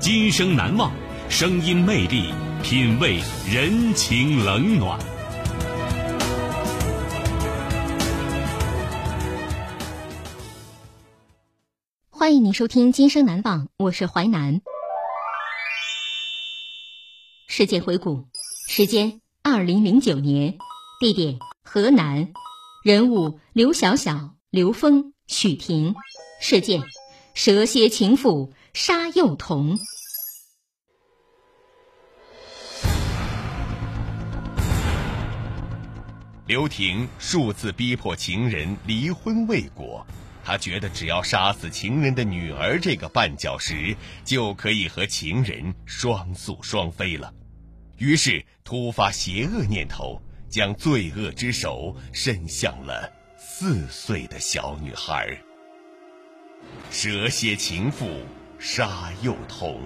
今生难忘，声音魅力，品味人情冷暖。欢迎您收听《今生难忘》，我是淮南。事件回顾：时间二零零九年，地点河南，人物刘晓晓、刘峰、许婷，事件蛇蝎情妇杀幼童。刘婷数次逼迫情人离婚未果。她觉得只要杀死情人的女儿这个绊脚石，就可以和情人双宿双飞了。于是突发邪恶念头，将罪恶之手伸向了四岁的小女孩。蛇蝎情妇杀幼童，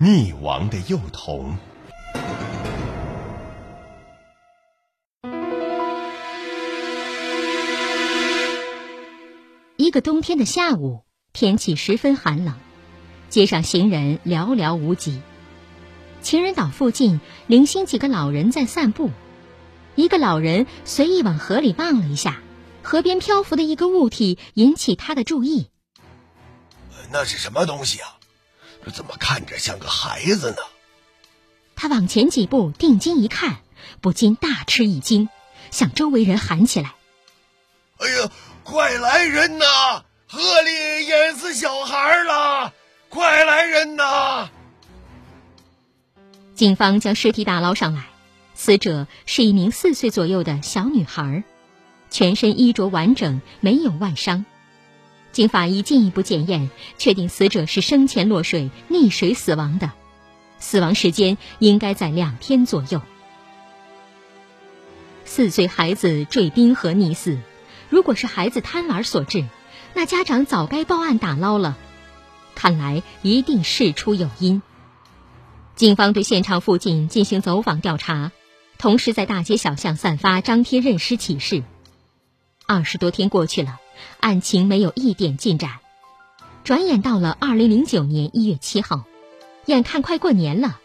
溺亡的幼童。一个冬天的下午，天气十分寒冷，街上行人寥寥无几。情人岛附近，零星几个老人在散步。一个老人随意往河里望了一下，河边漂浮的一个物体引起他的注意。那是什么东西啊？怎么看着像个孩子呢？他往前几步，定睛一看，不禁大吃一惊，向周围人喊起来：“哎呀！”快来人呐！河里淹死小孩了！快来人呐！警方将尸体打捞上来，死者是一名四岁左右的小女孩，全身衣着完整，没有外伤。经法医进一步检验，确定死者是生前落水溺水死亡的，死亡时间应该在两天左右。四岁孩子坠冰河溺死。如果是孩子贪玩所致，那家长早该报案打捞了。看来一定事出有因。警方对现场附近进行走访调查，同时在大街小巷散发张贴认尸启事。二十多天过去了，案情没有一点进展。转眼到了二零零九年一月七号，眼看快过年了，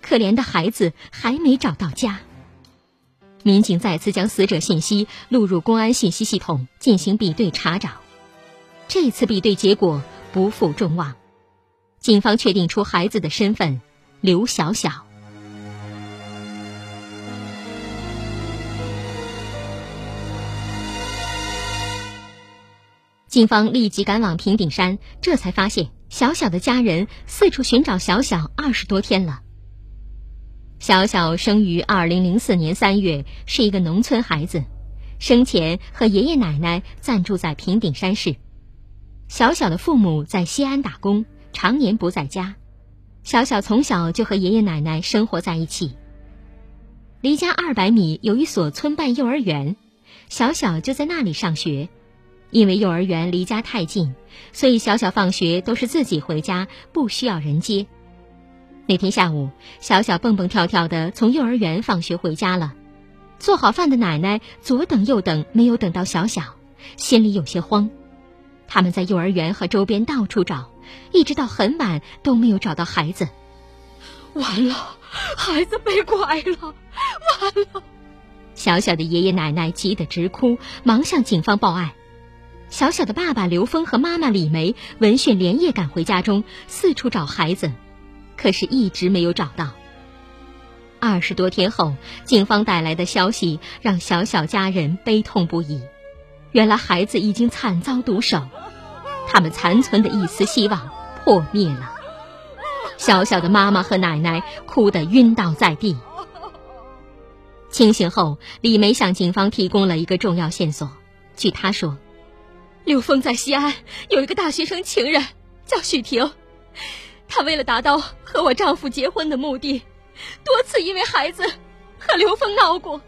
可怜的孩子还没找到家。民警再次将死者信息录入公安信息系统进行比对查找，这次比对结果不负众望，警方确定出孩子的身份刘小小。警方立即赶往平顶山，这才发现小小的家人四处寻找小小二十多天了。小小生于二零零四年三月，是一个农村孩子，生前和爷爷奶奶暂住在平顶山市。小小的父母在西安打工，常年不在家。小小从小就和爷爷奶奶生活在一起。离家二百米有一所村办幼儿园，小小就在那里上学。因为幼儿园离家太近，所以小小放学都是自己回家，不需要人接。那天下午，小小蹦蹦跳跳的从幼儿园放学回家了。做好饭的奶奶左等右等，没有等到小小，心里有些慌。他们在幼儿园和周边到处找，一直到很晚都没有找到孩子。完了，孩子被拐了！完了！小小的爷爷奶奶急得直哭，忙向警方报案。小小的爸爸刘峰和妈妈李梅闻讯连夜赶回家中，四处找孩子，可是一直没有找到。二十多天后，警方带来的消息让小小家人悲痛不已。原来孩子已经惨遭毒手，他们残存的一丝希望破灭了。小小的妈妈和奶奶哭得晕倒在地。清醒后，李梅向警方提供了一个重要线索。据她说。刘峰在西安有一个大学生情人，叫许婷。她为了达到和我丈夫结婚的目的，多次因为孩子和刘峰闹过。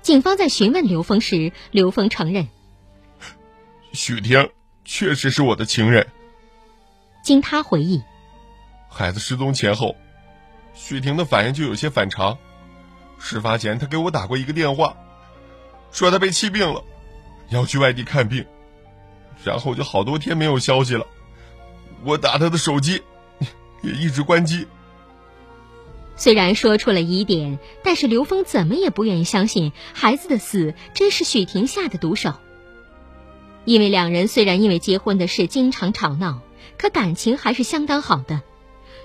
警方在询问刘峰时，刘峰承认：许婷确实是我的情人。经他回忆，孩子失踪前后，许婷的反应就有些反常。事发前，他给我打过一个电话，说他被气病了，要去外地看病。然后就好多天没有消息了，我打他的手机，也一直关机。虽然说出了疑点，但是刘峰怎么也不愿意相信孩子的死真是许婷下的毒手。因为两人虽然因为结婚的事经常吵闹，可感情还是相当好的。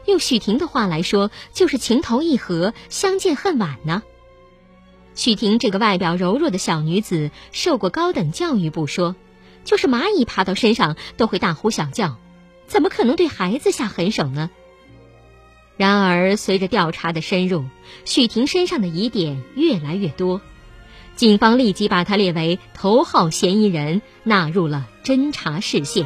用许婷的话来说，就是情投意合，相见恨晚呢。许婷这个外表柔弱的小女子，受过高等教育不说。就是蚂蚁爬到身上都会大呼小叫，怎么可能对孩子下狠手呢？然而，随着调查的深入，许婷身上的疑点越来越多，警方立即把她列为头号嫌疑人，纳入了侦查视线。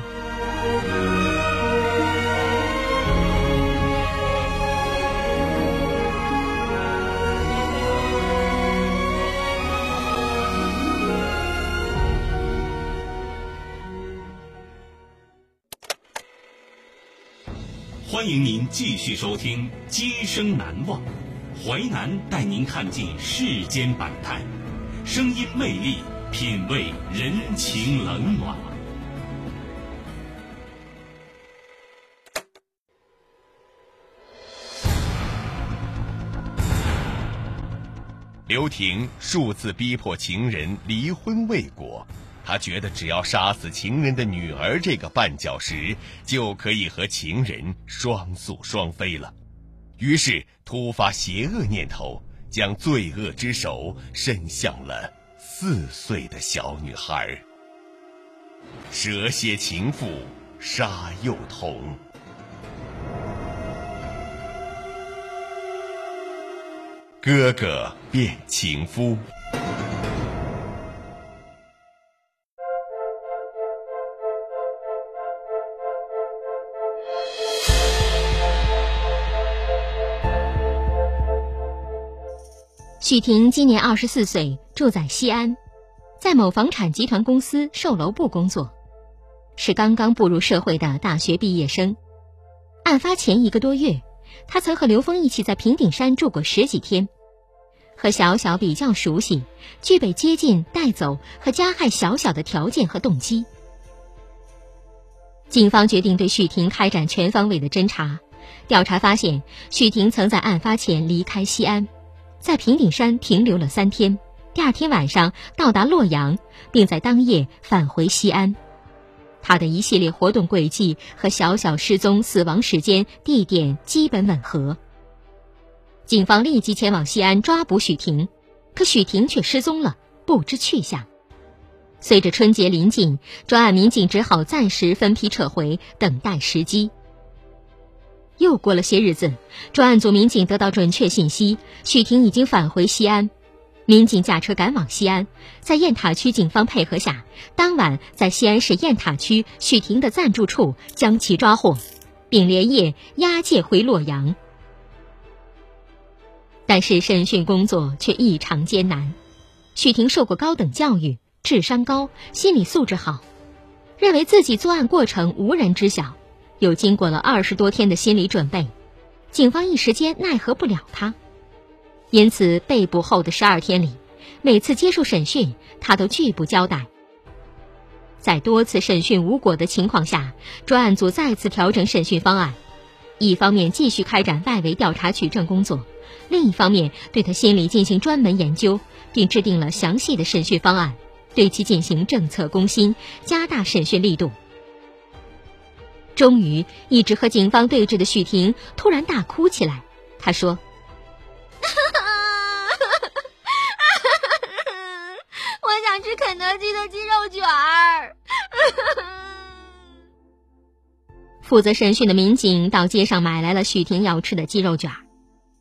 欢迎您继续收听《今生难忘》，淮南带您看尽世间百态，声音魅力，品味人情冷暖。刘婷数次逼迫情人离婚未果。他觉得只要杀死情人的女儿这个绊脚石，就可以和情人双宿双飞了。于是突发邪恶念头，将罪恶之手伸向了四岁的小女孩。蛇蝎情妇杀幼童，哥哥变情夫。许婷今年二十四岁，住在西安，在某房产集团公司售楼部工作，是刚刚步入社会的大学毕业生。案发前一个多月，他曾和刘峰一起在平顶山住过十几天，和小小比较熟悉，具备接近、带走和加害小小的条件和动机。警方决定对许婷开展全方位的侦查，调查发现，许婷曾在案发前离开西安。在平顶山停留了三天，第二天晚上到达洛阳，并在当夜返回西安。他的一系列活动轨迹和小小失踪、死亡时间、地点基本吻合。警方立即前往西安抓捕许婷，可许婷却失踪了，不知去向。随着春节临近，专案民警只好暂时分批撤回，等待时机。又过了些日子，专案组民警得到准确信息，许婷已经返回西安。民警驾车赶往西安，在雁塔区警方配合下，当晚在西安市雁塔区许婷的暂住处将其抓获，并连夜押解回洛阳。但是审讯工作却异常艰难。许婷受过高等教育，智商高，心理素质好，认为自己作案过程无人知晓。又经过了二十多天的心理准备，警方一时间奈何不了他，因此被捕后的十二天里，每次接受审讯，他都拒不交代。在多次审讯无果的情况下，专案组再次调整审讯方案，一方面继续开展外围调查取证工作，另一方面对他心理进行专门研究，并制定了详细的审讯方案，对其进行政策攻心，加大审讯力度。终于，一直和警方对峙的许婷突然大哭起来。她说：“ 我想吃肯德基的鸡肉卷儿。”负责审讯的民警到街上买来了许婷要吃的鸡肉卷儿，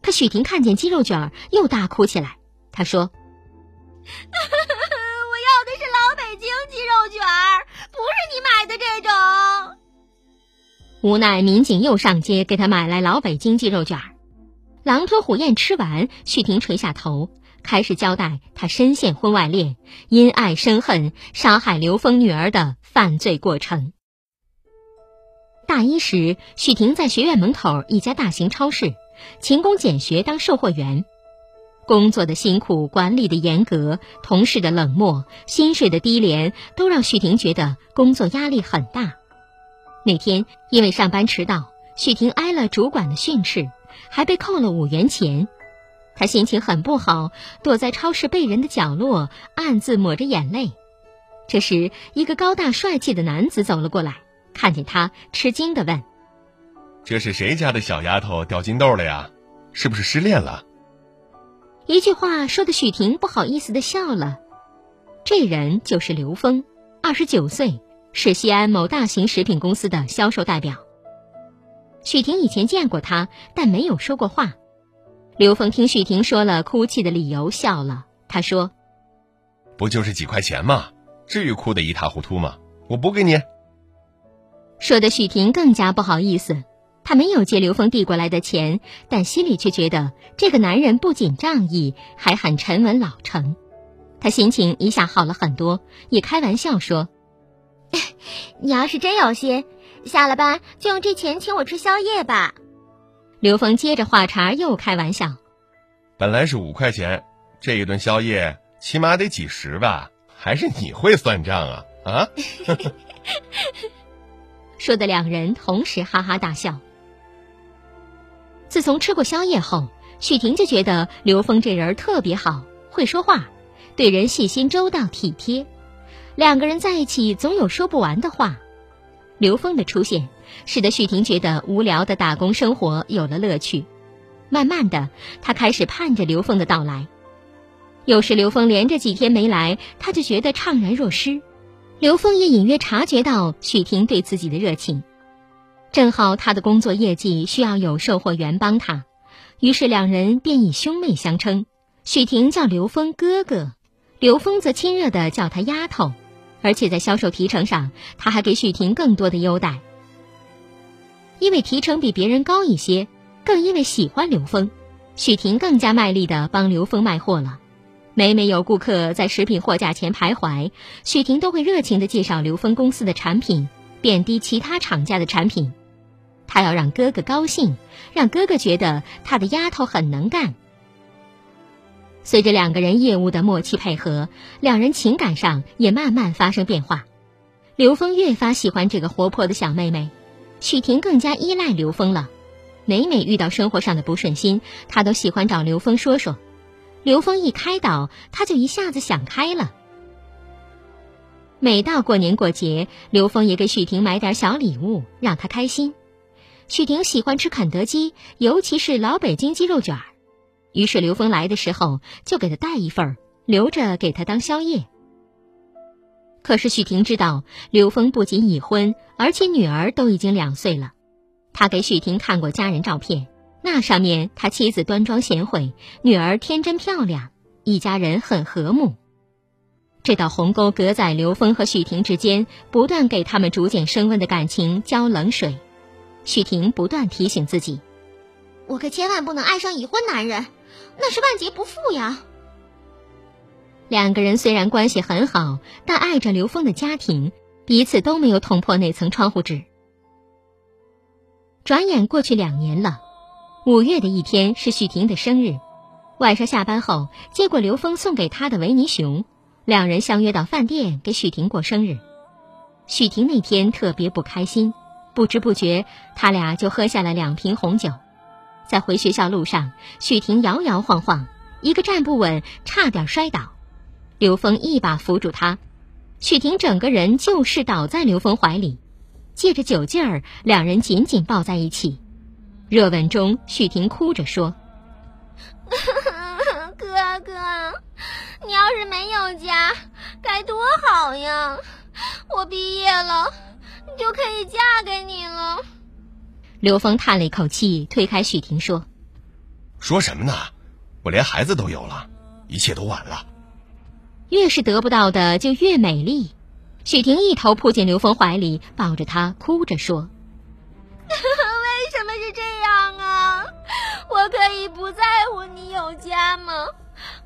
可许婷看见鸡肉卷儿又大哭起来。她说：“ 我要的是老北京鸡肉卷儿，不是你买的这种。”无奈，民警又上街给他买来老北京鸡肉卷儿。狼吞虎咽吃完，许婷垂下头，开始交代他深陷婚外恋、因爱生恨、杀害刘峰女儿的犯罪过程。大一时，许婷在学院门口一家大型超市勤工俭学当售货员，工作的辛苦、管理的严格、同事的冷漠、薪水的低廉，都让许婷觉得工作压力很大。那天因为上班迟到，许婷挨了主管的训斥，还被扣了五元钱。她心情很不好，躲在超市背人的角落，暗自抹着眼泪。这时，一个高大帅气的男子走了过来，看见她，吃惊地问：“这是谁家的小丫头掉金豆了呀？是不是失恋了？”一句话说的许婷不好意思的笑了。这人就是刘峰，二十九岁。是西安某大型食品公司的销售代表。许婷以前见过他，但没有说过话。刘峰听许婷说了哭泣的理由，笑了。他说：“不就是几块钱吗？至于哭得一塌糊涂吗？我补给你。”说的许婷更加不好意思。他没有接刘峰递过来的钱，但心里却觉得这个男人不仅仗义，还很沉稳老成。他心情一下好了很多，也开玩笑说。你要是真有心，下了班就用这钱请我吃宵夜吧。刘峰接着话茬又开玩笑：“本来是五块钱，这一顿宵夜起码得几十吧？还是你会算账啊？啊！” 说的两人同时哈哈大笑。自从吃过宵夜后，许婷就觉得刘峰这人特别好，会说话，对人细心周到体贴。两个人在一起总有说不完的话。刘峰的出现使得许婷觉得无聊的打工生活有了乐趣。慢慢的，她开始盼着刘峰的到来。有时刘峰连着几天没来，她就觉得怅然若失。刘峰也隐约察觉到许婷对自己的热情。正好他的工作业绩需要有售货员帮他，于是两人便以兄妹相称。许婷叫刘峰哥哥，刘峰则亲热的叫他丫头。而且在销售提成上，他还给许婷更多的优待。因为提成比别人高一些，更因为喜欢刘峰，许婷更加卖力的帮刘峰卖货了。每每有顾客在食品货架前徘徊，许婷都会热情的介绍刘峰公司的产品，贬低其他厂家的产品。他要让哥哥高兴，让哥哥觉得他的丫头很能干。随着两个人业务的默契配合，两人情感上也慢慢发生变化。刘峰越发喜欢这个活泼的小妹妹，许婷更加依赖刘峰了。每每遇到生活上的不顺心，她都喜欢找刘峰说说。刘峰一开导，她就一下子想开了。每到过年过节，刘峰也给许婷买点小礼物，让她开心。许婷喜欢吃肯德基，尤其是老北京鸡肉卷儿。于是刘峰来的时候就给他带一份留着给他当宵夜。可是许婷知道刘峰不仅已婚，而且女儿都已经两岁了。他给许婷看过家人照片，那上面他妻子端庄贤惠，女儿天真漂亮，一家人很和睦。这道鸿沟隔在刘峰和许婷之间，不断给他们逐渐升温的感情浇冷水。许婷不断提醒自己：“我可千万不能爱上已婚男人。”那是万劫不复呀！两个人虽然关系很好，但碍着刘峰的家庭，彼此都没有捅破那层窗户纸。转眼过去两年了，五月的一天是许婷的生日，晚上下班后接过刘峰送给她的维尼熊，两人相约到饭店给许婷过生日。许婷那天特别不开心，不知不觉他俩就喝下了两瓶红酒。在回学校路上，许婷摇摇晃晃，一个站不稳，差点摔倒。刘峰一把扶住她，许婷整个人就是倒在刘峰怀里，借着酒劲儿，两人紧紧抱在一起。热吻中，许婷哭着说：“哥哥，你要是没有家，该多好呀！我毕业了，就可以嫁给你了。”刘峰叹了一口气，推开许婷说：“说什么呢？我连孩子都有了，一切都晚了。”越是得不到的，就越美丽。许婷一头扑进刘峰怀里，抱着他，哭着说：“ 为什么是这样啊？我可以不在乎你有家吗？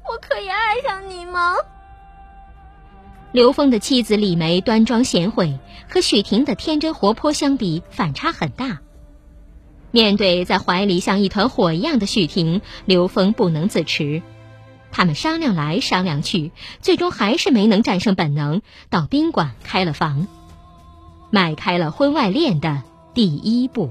我可以爱上你吗？”刘峰的妻子李梅端庄贤惠，和许婷的天真活泼相比，反差很大。面对在怀里像一团火一样的许婷，刘峰不能自持。他们商量来商量去，最终还是没能战胜本能，到宾馆开了房，迈开了婚外恋的第一步。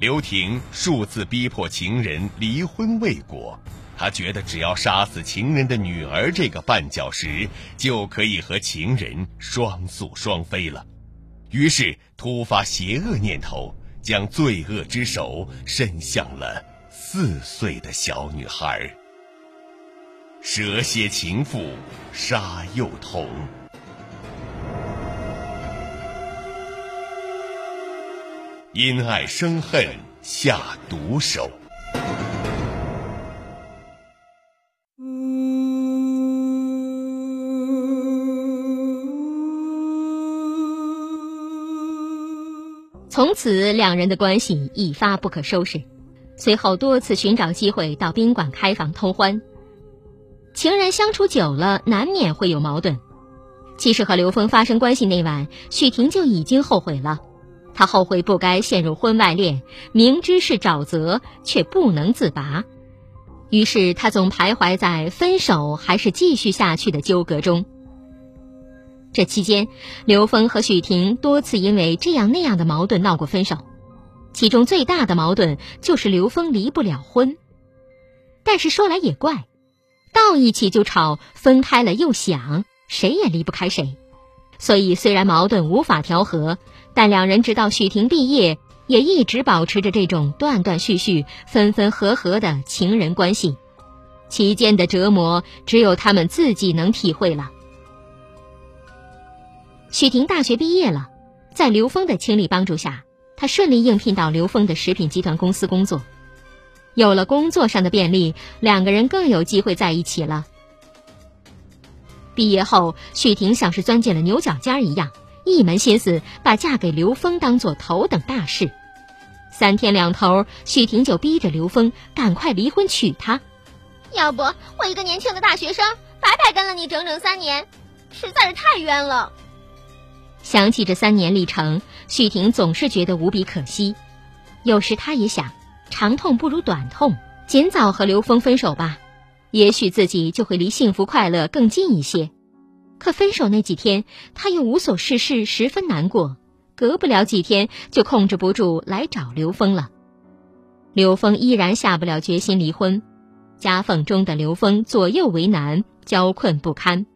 刘婷数次逼迫情人离婚未果，他觉得只要杀死情人的女儿这个绊脚石，就可以和情人双宿双飞了。于是突发邪恶念头，将罪恶之手伸向了四岁的小女孩。蛇蝎情妇杀幼童，因爱生恨下毒手。从此，两人的关系一发不可收拾。随后多次寻找机会到宾馆开房通欢。情人相处久了，难免会有矛盾。其实和刘峰发生关系那晚，许婷就已经后悔了。他后悔不该陷入婚外恋，明知是沼泽却不能自拔，于是他总徘徊在分手还是继续下去的纠葛中。这期间，刘峰和许婷多次因为这样那样的矛盾闹过分手，其中最大的矛盾就是刘峰离不了婚。但是说来也怪，到一起就吵，分开了又想，谁也离不开谁。所以虽然矛盾无法调和。但两人直到许婷毕业，也一直保持着这种断断续续、分分合合的情人关系，其间的折磨只有他们自己能体会了。许婷大学毕业了，在刘峰的倾力帮助下，她顺利应聘到刘峰的食品集团公司工作。有了工作上的便利，两个人更有机会在一起了。毕业后，许婷像是钻进了牛角尖一样。一门心思把嫁给刘峰当做头等大事，三天两头，许婷就逼着刘峰赶快离婚娶她。要不我一个年轻的大学生白白跟了你整整三年，实在是太冤了。想起这三年历程，许婷总是觉得无比可惜。有时她也想，长痛不如短痛，尽早和刘峰分手吧，也许自己就会离幸福快乐更近一些。可分手那几天，他又无所事事，十分难过。隔不了几天，就控制不住来找刘峰了。刘峰依然下不了决心离婚，夹缝中的刘峰左右为难，娇困不堪。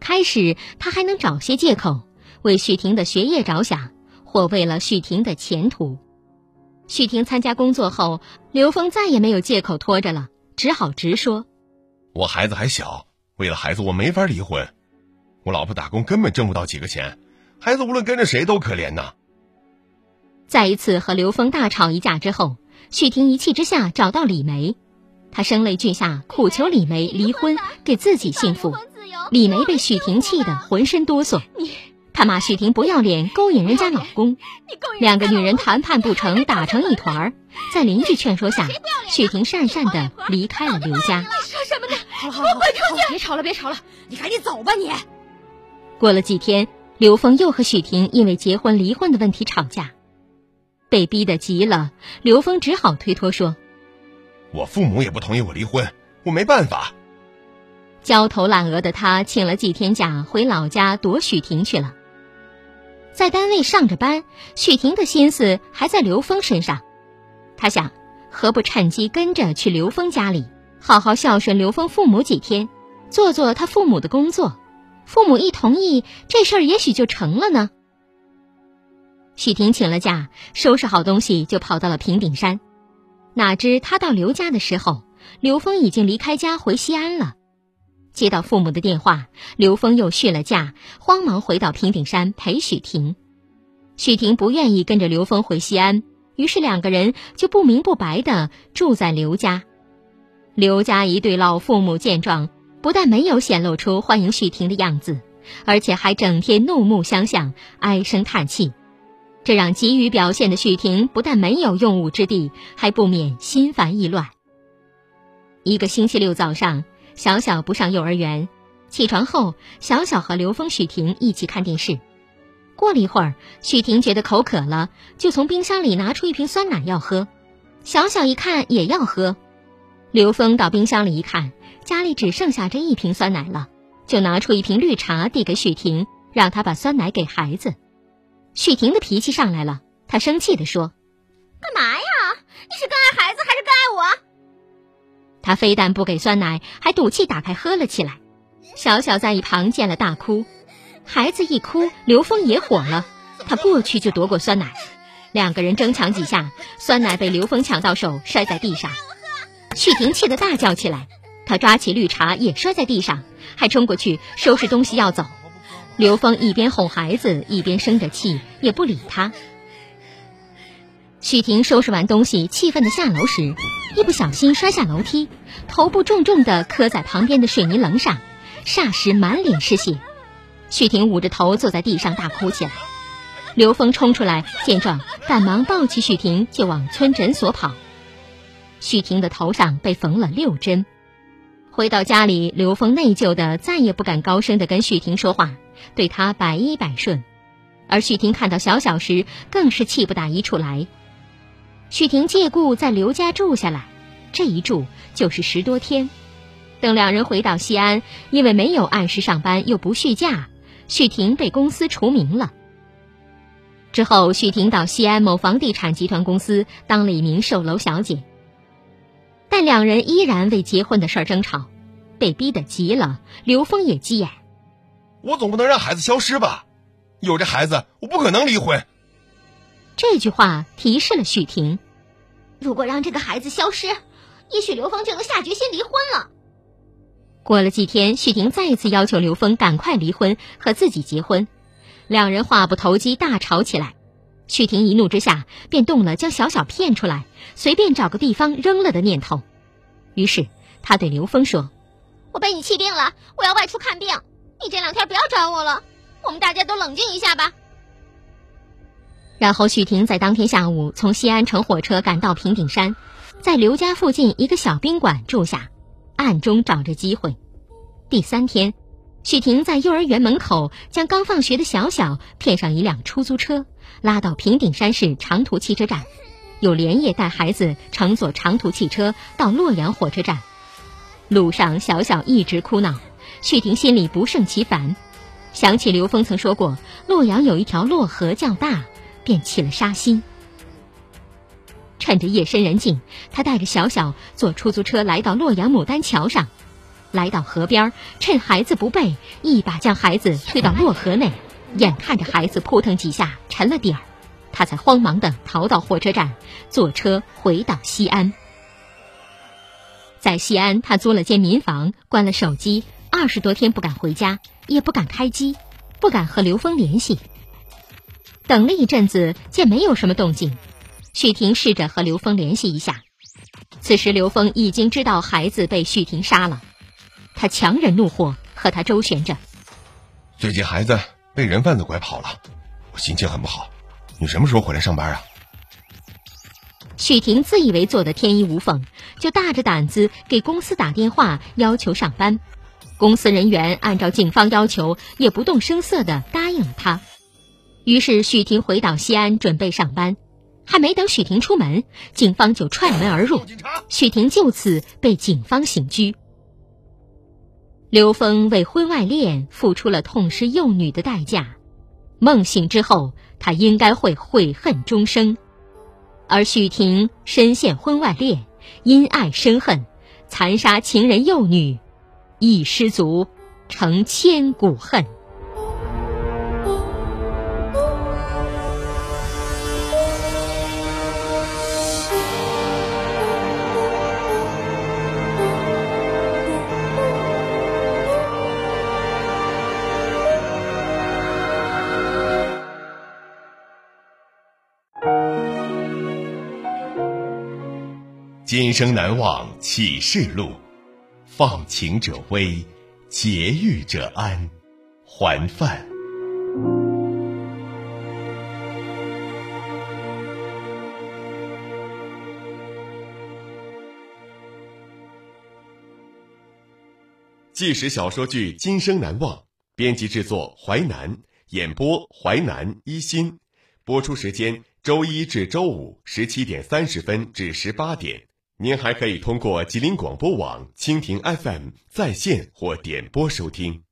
开始他还能找些借口，为许婷的学业着想，或为了许婷的前途。许婷参加工作后，刘峰再也没有借口拖着了，只好直说：“我孩子还小，为了孩子，我没法离婚。”我老婆打工根本挣不到几个钱，孩子无论跟着谁都可怜呐。在一次和刘峰大吵一架之后，许婷一气之下找到李梅，她声泪俱下，苦求李梅离婚，给自己幸福。李梅被许婷气得浑身哆嗦，她骂许婷不要脸，勾引人家老公。两个女人谈判不成，打成一团儿。在邻居劝说下，许婷讪讪的离开了刘家。说什么呢？好了好了，我滚出去！别吵了别吵了，你赶紧走吧你。过了几天，刘峰又和许婷因为结婚离婚的问题吵架，被逼得急了，刘峰只好推脱说：“我父母也不同意我离婚，我没办法。”焦头烂额的他请了几天假，回老家躲许婷去了。在单位上着班，许婷的心思还在刘峰身上。他想，何不趁机跟着去刘峰家里，好好孝顺刘峰父母几天，做做他父母的工作。父母一同意，这事儿也许就成了呢。许婷请了假，收拾好东西就跑到了平顶山。哪知他到刘家的时候，刘峰已经离开家回西安了。接到父母的电话，刘峰又续了假，慌忙回到平顶山陪许婷。许婷不愿意跟着刘峰回西安，于是两个人就不明不白的住在刘家。刘家一对老父母见状，不但没有显露出欢迎许婷的样子，而且还整天怒目相向，唉声叹气，这让急于表现的许婷不但没有用武之地，还不免心烦意乱。一个星期六早上。小小不上幼儿园，起床后，小小和刘峰、许婷一起看电视。过了一会儿，许婷觉得口渴了，就从冰箱里拿出一瓶酸奶要喝。小小一看也要喝。刘峰到冰箱里一看，家里只剩下这一瓶酸奶了，就拿出一瓶绿茶递给许婷，让她把酸奶给孩子。许婷的脾气上来了，她生气地说：“干嘛呀？你是更爱孩子还是更爱我？”他非但不给酸奶，还赌气打开喝了起来。小小在一旁见了大哭，孩子一哭，刘峰也火了，他过去就夺过酸奶，两个人争抢几下，酸奶被刘峰抢到手，摔在地上。许婷气得大叫起来，他抓起绿茶也摔在地上，还冲过去收拾东西要走。刘峰一边哄孩子，一边生着气，也不理他。许婷收拾完东西，气愤的下楼时。一不小心摔下楼梯，头部重重的磕在旁边的水泥棱上，霎时满脸是血。许婷捂着头坐在地上大哭起来。刘峰冲出来见状，赶忙抱起许婷就往村诊所跑。许婷的头上被缝了六针。回到家里，刘峰内疚的再也不敢高声的跟许婷说话，对她百依百顺。而许婷看到小小时，更是气不打一处来。许婷借故在刘家住下来，这一住就是十多天。等两人回到西安，因为没有按时上班又不续假，许婷被公司除名了。之后，许婷到西安某房地产集团公司当了一名售楼小姐。但两人依然为结婚的事儿争吵，被逼得急了。刘峰也急眼：“我总不能让孩子消失吧？有这孩子，我不可能离婚。”这句话提示了许婷：如果让这个孩子消失，也许刘峰就能下决心离婚了。过了几天，许婷再一次要求刘峰赶快离婚，和自己结婚。两人话不投机，大吵起来。许婷一怒之下，便动了将小小骗出来，随便找个地方扔了的念头。于是，他对刘峰说：“我被你气病了，我要外出看病，你这两天不要找我了。我们大家都冷静一下吧。”然后，许婷在当天下午从西安乘火车赶到平顶山，在刘家附近一个小宾馆住下，暗中找着机会。第三天，许婷在幼儿园门口将刚放学的小小骗上一辆出租车，拉到平顶山市长途汽车站，又连夜带孩子乘坐长途汽车到洛阳火车站。路上，小小一直哭闹，许婷心里不胜其烦，想起刘峰曾说过，洛阳有一条洛河较大。便起了杀心。趁着夜深人静，他带着小小坐出租车来到洛阳牡丹桥上，来到河边，趁孩子不备，一把将孩子推到洛河内，眼看着孩子扑腾几下沉了底儿，他才慌忙的逃到火车站，坐车回到西安。在西安，他租了间民房，关了手机，二十多天不敢回家，也不敢开机，不敢和刘峰联系。等了一阵子，见没有什么动静，许婷试着和刘峰联系一下，此时刘峰已经知道孩子被许婷杀了，他强忍怒火和他周旋着。最近孩子被人贩子拐跑了，我心情很不好。你什么时候回来上班啊？许婷自以为做的天衣无缝，就大着胆子给公司打电话要求上班。公司人员按照警方要求，也不动声色地答应了他。于是许婷回到西安准备上班，还没等许婷出门，警方就踹门而入，许婷就此被警方刑拘。刘峰为婚外恋付出了痛失幼女的代价，梦醒之后，他应该会悔恨终生。而许婷深陷婚外恋，因爱生恨，残杀情人幼女。一失足，成千古恨。今生难忘启示录。放情者危，劫狱者安。还饭。纪实小说剧《今生难忘》，编辑制作淮南，演播淮南一心，播出时间周一至周五十七点三十分至十八点。您还可以通过吉林广播网、蜻蜓 FM 在线或点播收听。